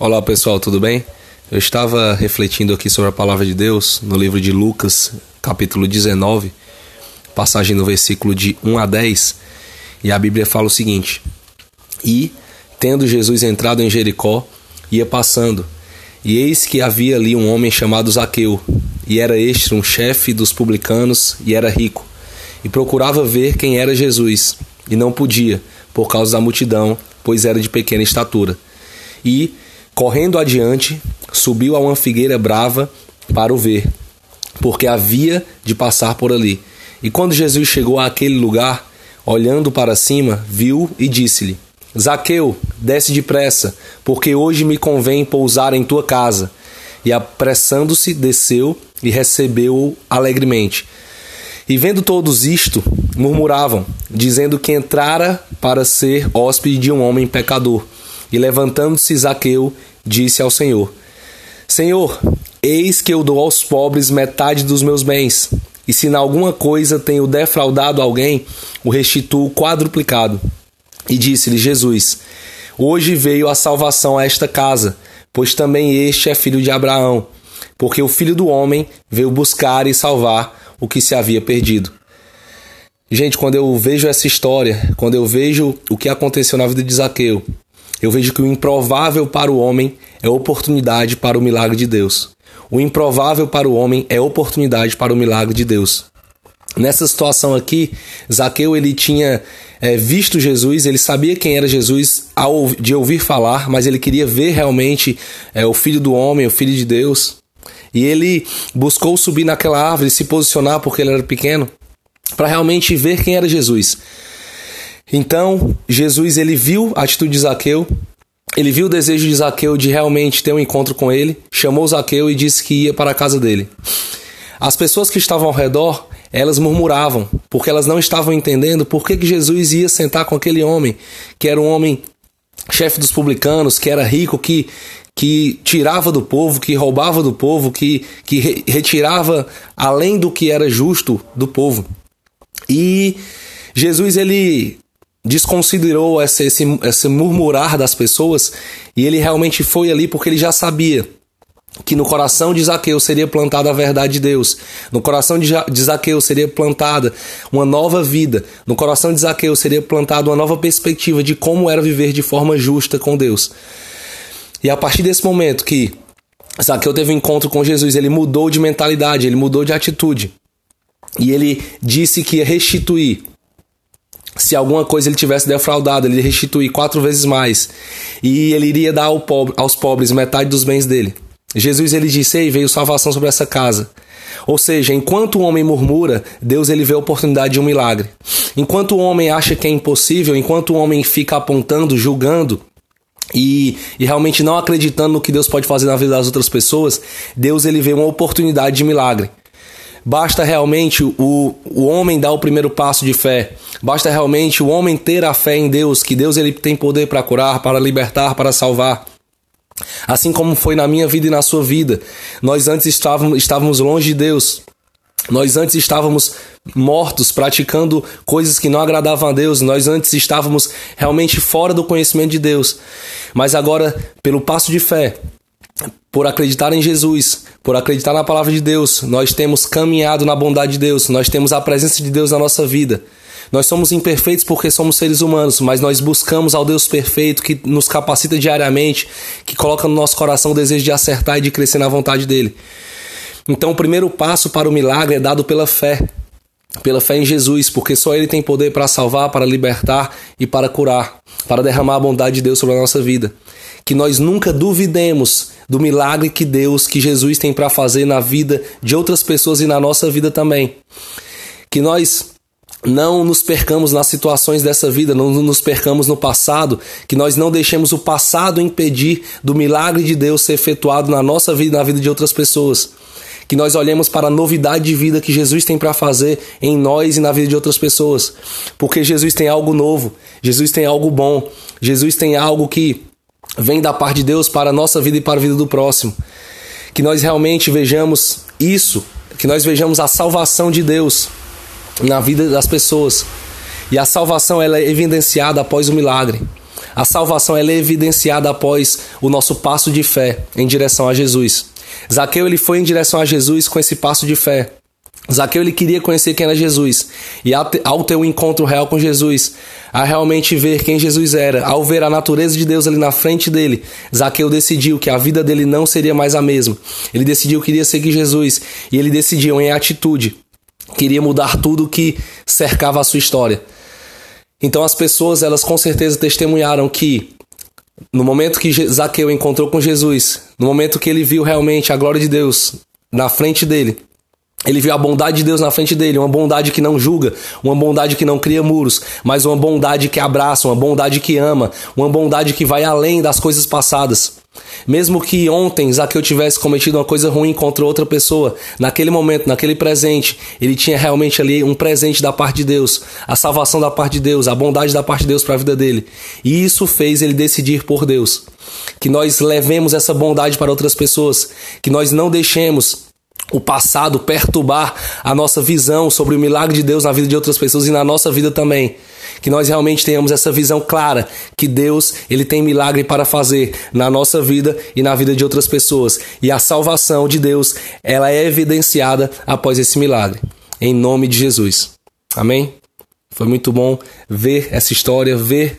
Olá pessoal, tudo bem? Eu estava refletindo aqui sobre a palavra de Deus no livro de Lucas, capítulo 19, passagem no versículo de 1 a 10, e a Bíblia fala o seguinte: E, tendo Jesus entrado em Jericó, ia passando, e eis que havia ali um homem chamado Zaqueu, e era este um chefe dos publicanos, e era rico, e procurava ver quem era Jesus, e não podia, por causa da multidão, pois era de pequena estatura. E, Correndo adiante, subiu a uma figueira brava para o ver, porque havia de passar por ali. E quando Jesus chegou àquele lugar, olhando para cima, viu e disse-lhe: Zaqueu, desce depressa, porque hoje me convém pousar em tua casa. E apressando-se, desceu e recebeu-o alegremente. E vendo todos isto, murmuravam, dizendo que entrara para ser hóspede de um homem pecador. E levantando-se Zaqueu, disse ao Senhor: Senhor, eis que eu dou aos pobres metade dos meus bens, e se em alguma coisa tenho defraudado alguém, o restituo quadruplicado. E disse-lhe Jesus: Hoje veio a salvação a esta casa, pois também este é filho de Abraão, porque o filho do homem veio buscar e salvar o que se havia perdido. Gente, quando eu vejo essa história, quando eu vejo o que aconteceu na vida de Zaqueu, eu vejo que o improvável para o homem é oportunidade para o milagre de Deus. O improvável para o homem é oportunidade para o milagre de Deus. Nessa situação aqui, Zaqueu ele tinha é, visto Jesus, ele sabia quem era Jesus ao, de ouvir falar, mas ele queria ver realmente é, o Filho do Homem, o Filho de Deus. E ele buscou subir naquela árvore, se posicionar porque ele era pequeno, para realmente ver quem era Jesus. Então, Jesus ele viu a atitude de Zaqueu, ele viu o desejo de Zaqueu de realmente ter um encontro com ele, chamou Zaqueu e disse que ia para a casa dele. As pessoas que estavam ao redor, elas murmuravam, porque elas não estavam entendendo por que, que Jesus ia sentar com aquele homem, que era um homem chefe dos publicanos, que era rico, que, que tirava do povo, que roubava do povo, que, que retirava além do que era justo do povo. E Jesus ele desconsiderou esse, esse, esse murmurar das pessoas e ele realmente foi ali porque ele já sabia que no coração de Zaqueu seria plantada a verdade de Deus, no coração de Zaqueu seria plantada uma nova vida, no coração de Zaqueu seria plantada uma nova perspectiva de como era viver de forma justa com Deus. E a partir desse momento que Zaqueu teve um encontro com Jesus, ele mudou de mentalidade, ele mudou de atitude. E ele disse que ia restituir se alguma coisa ele tivesse defraudado, ele restituir quatro vezes mais. E ele iria dar ao pobre, aos pobres metade dos bens dele. Jesus ele disse: Ei, veio salvação sobre essa casa. Ou seja, enquanto o homem murmura, Deus ele vê a oportunidade de um milagre. Enquanto o homem acha que é impossível, enquanto o homem fica apontando, julgando, e, e, realmente não acreditando no que Deus pode fazer na vida das outras pessoas, Deus ele vê uma oportunidade de milagre. Basta realmente o, o homem dar o primeiro passo de fé. Basta realmente o homem ter a fé em Deus, que Deus ele tem poder para curar, para libertar, para salvar. Assim como foi na minha vida e na sua vida. Nós antes estávamos, estávamos longe de Deus. Nós antes estávamos mortos, praticando coisas que não agradavam a Deus. Nós antes estávamos realmente fora do conhecimento de Deus. Mas agora, pelo passo de fé, por acreditar em Jesus, por acreditar na palavra de Deus, nós temos caminhado na bondade de Deus, nós temos a presença de Deus na nossa vida. Nós somos imperfeitos porque somos seres humanos, mas nós buscamos ao Deus perfeito que nos capacita diariamente, que coloca no nosso coração o desejo de acertar e de crescer na vontade dele. Então, o primeiro passo para o milagre é dado pela fé, pela fé em Jesus, porque só Ele tem poder para salvar, para libertar e para curar, para derramar a bondade de Deus sobre a nossa vida. Que nós nunca duvidemos do milagre que Deus, que Jesus tem para fazer na vida de outras pessoas e na nossa vida também. Que nós não nos percamos nas situações dessa vida, não nos percamos no passado, que nós não deixemos o passado impedir do milagre de Deus ser efetuado na nossa vida e na vida de outras pessoas. Que nós olhemos para a novidade de vida que Jesus tem para fazer em nós e na vida de outras pessoas. Porque Jesus tem algo novo, Jesus tem algo bom, Jesus tem algo que vem da parte de Deus para a nossa vida e para a vida do próximo. Que nós realmente vejamos isso, que nós vejamos a salvação de Deus na vida das pessoas. E a salvação ela é evidenciada após o milagre. A salvação é evidenciada após o nosso passo de fé em direção a Jesus. Zaqueu ele foi em direção a Jesus com esse passo de fé. Zaqueu ele queria conhecer quem era Jesus. E ao ter um encontro real com Jesus, a realmente ver quem Jesus era, ao ver a natureza de Deus ali na frente dele, Zaqueu decidiu que a vida dele não seria mais a mesma. Ele decidiu que iria seguir Jesus e ele decidiu em atitude queria mudar tudo que cercava a sua história. Então as pessoas, elas com certeza testemunharam que no momento que Zaqueu encontrou com Jesus, no momento que ele viu realmente a glória de Deus na frente dele, ele viu a bondade de Deus na frente dele, uma bondade que não julga, uma bondade que não cria muros, mas uma bondade que abraça, uma bondade que ama, uma bondade que vai além das coisas passadas. Mesmo que ontem Zaqueu tivesse cometido uma coisa ruim contra outra pessoa, naquele momento, naquele presente, ele tinha realmente ali um presente da parte de Deus, a salvação da parte de Deus, a bondade da parte de Deus para a vida dele. E isso fez ele decidir por Deus. Que nós levemos essa bondade para outras pessoas, que nós não deixemos o passado perturbar a nossa visão sobre o milagre de Deus na vida de outras pessoas e na nossa vida também. Que nós realmente tenhamos essa visão clara que Deus, ele tem milagre para fazer na nossa vida e na vida de outras pessoas. E a salvação de Deus, ela é evidenciada após esse milagre. Em nome de Jesus. Amém? Foi muito bom ver essa história, ver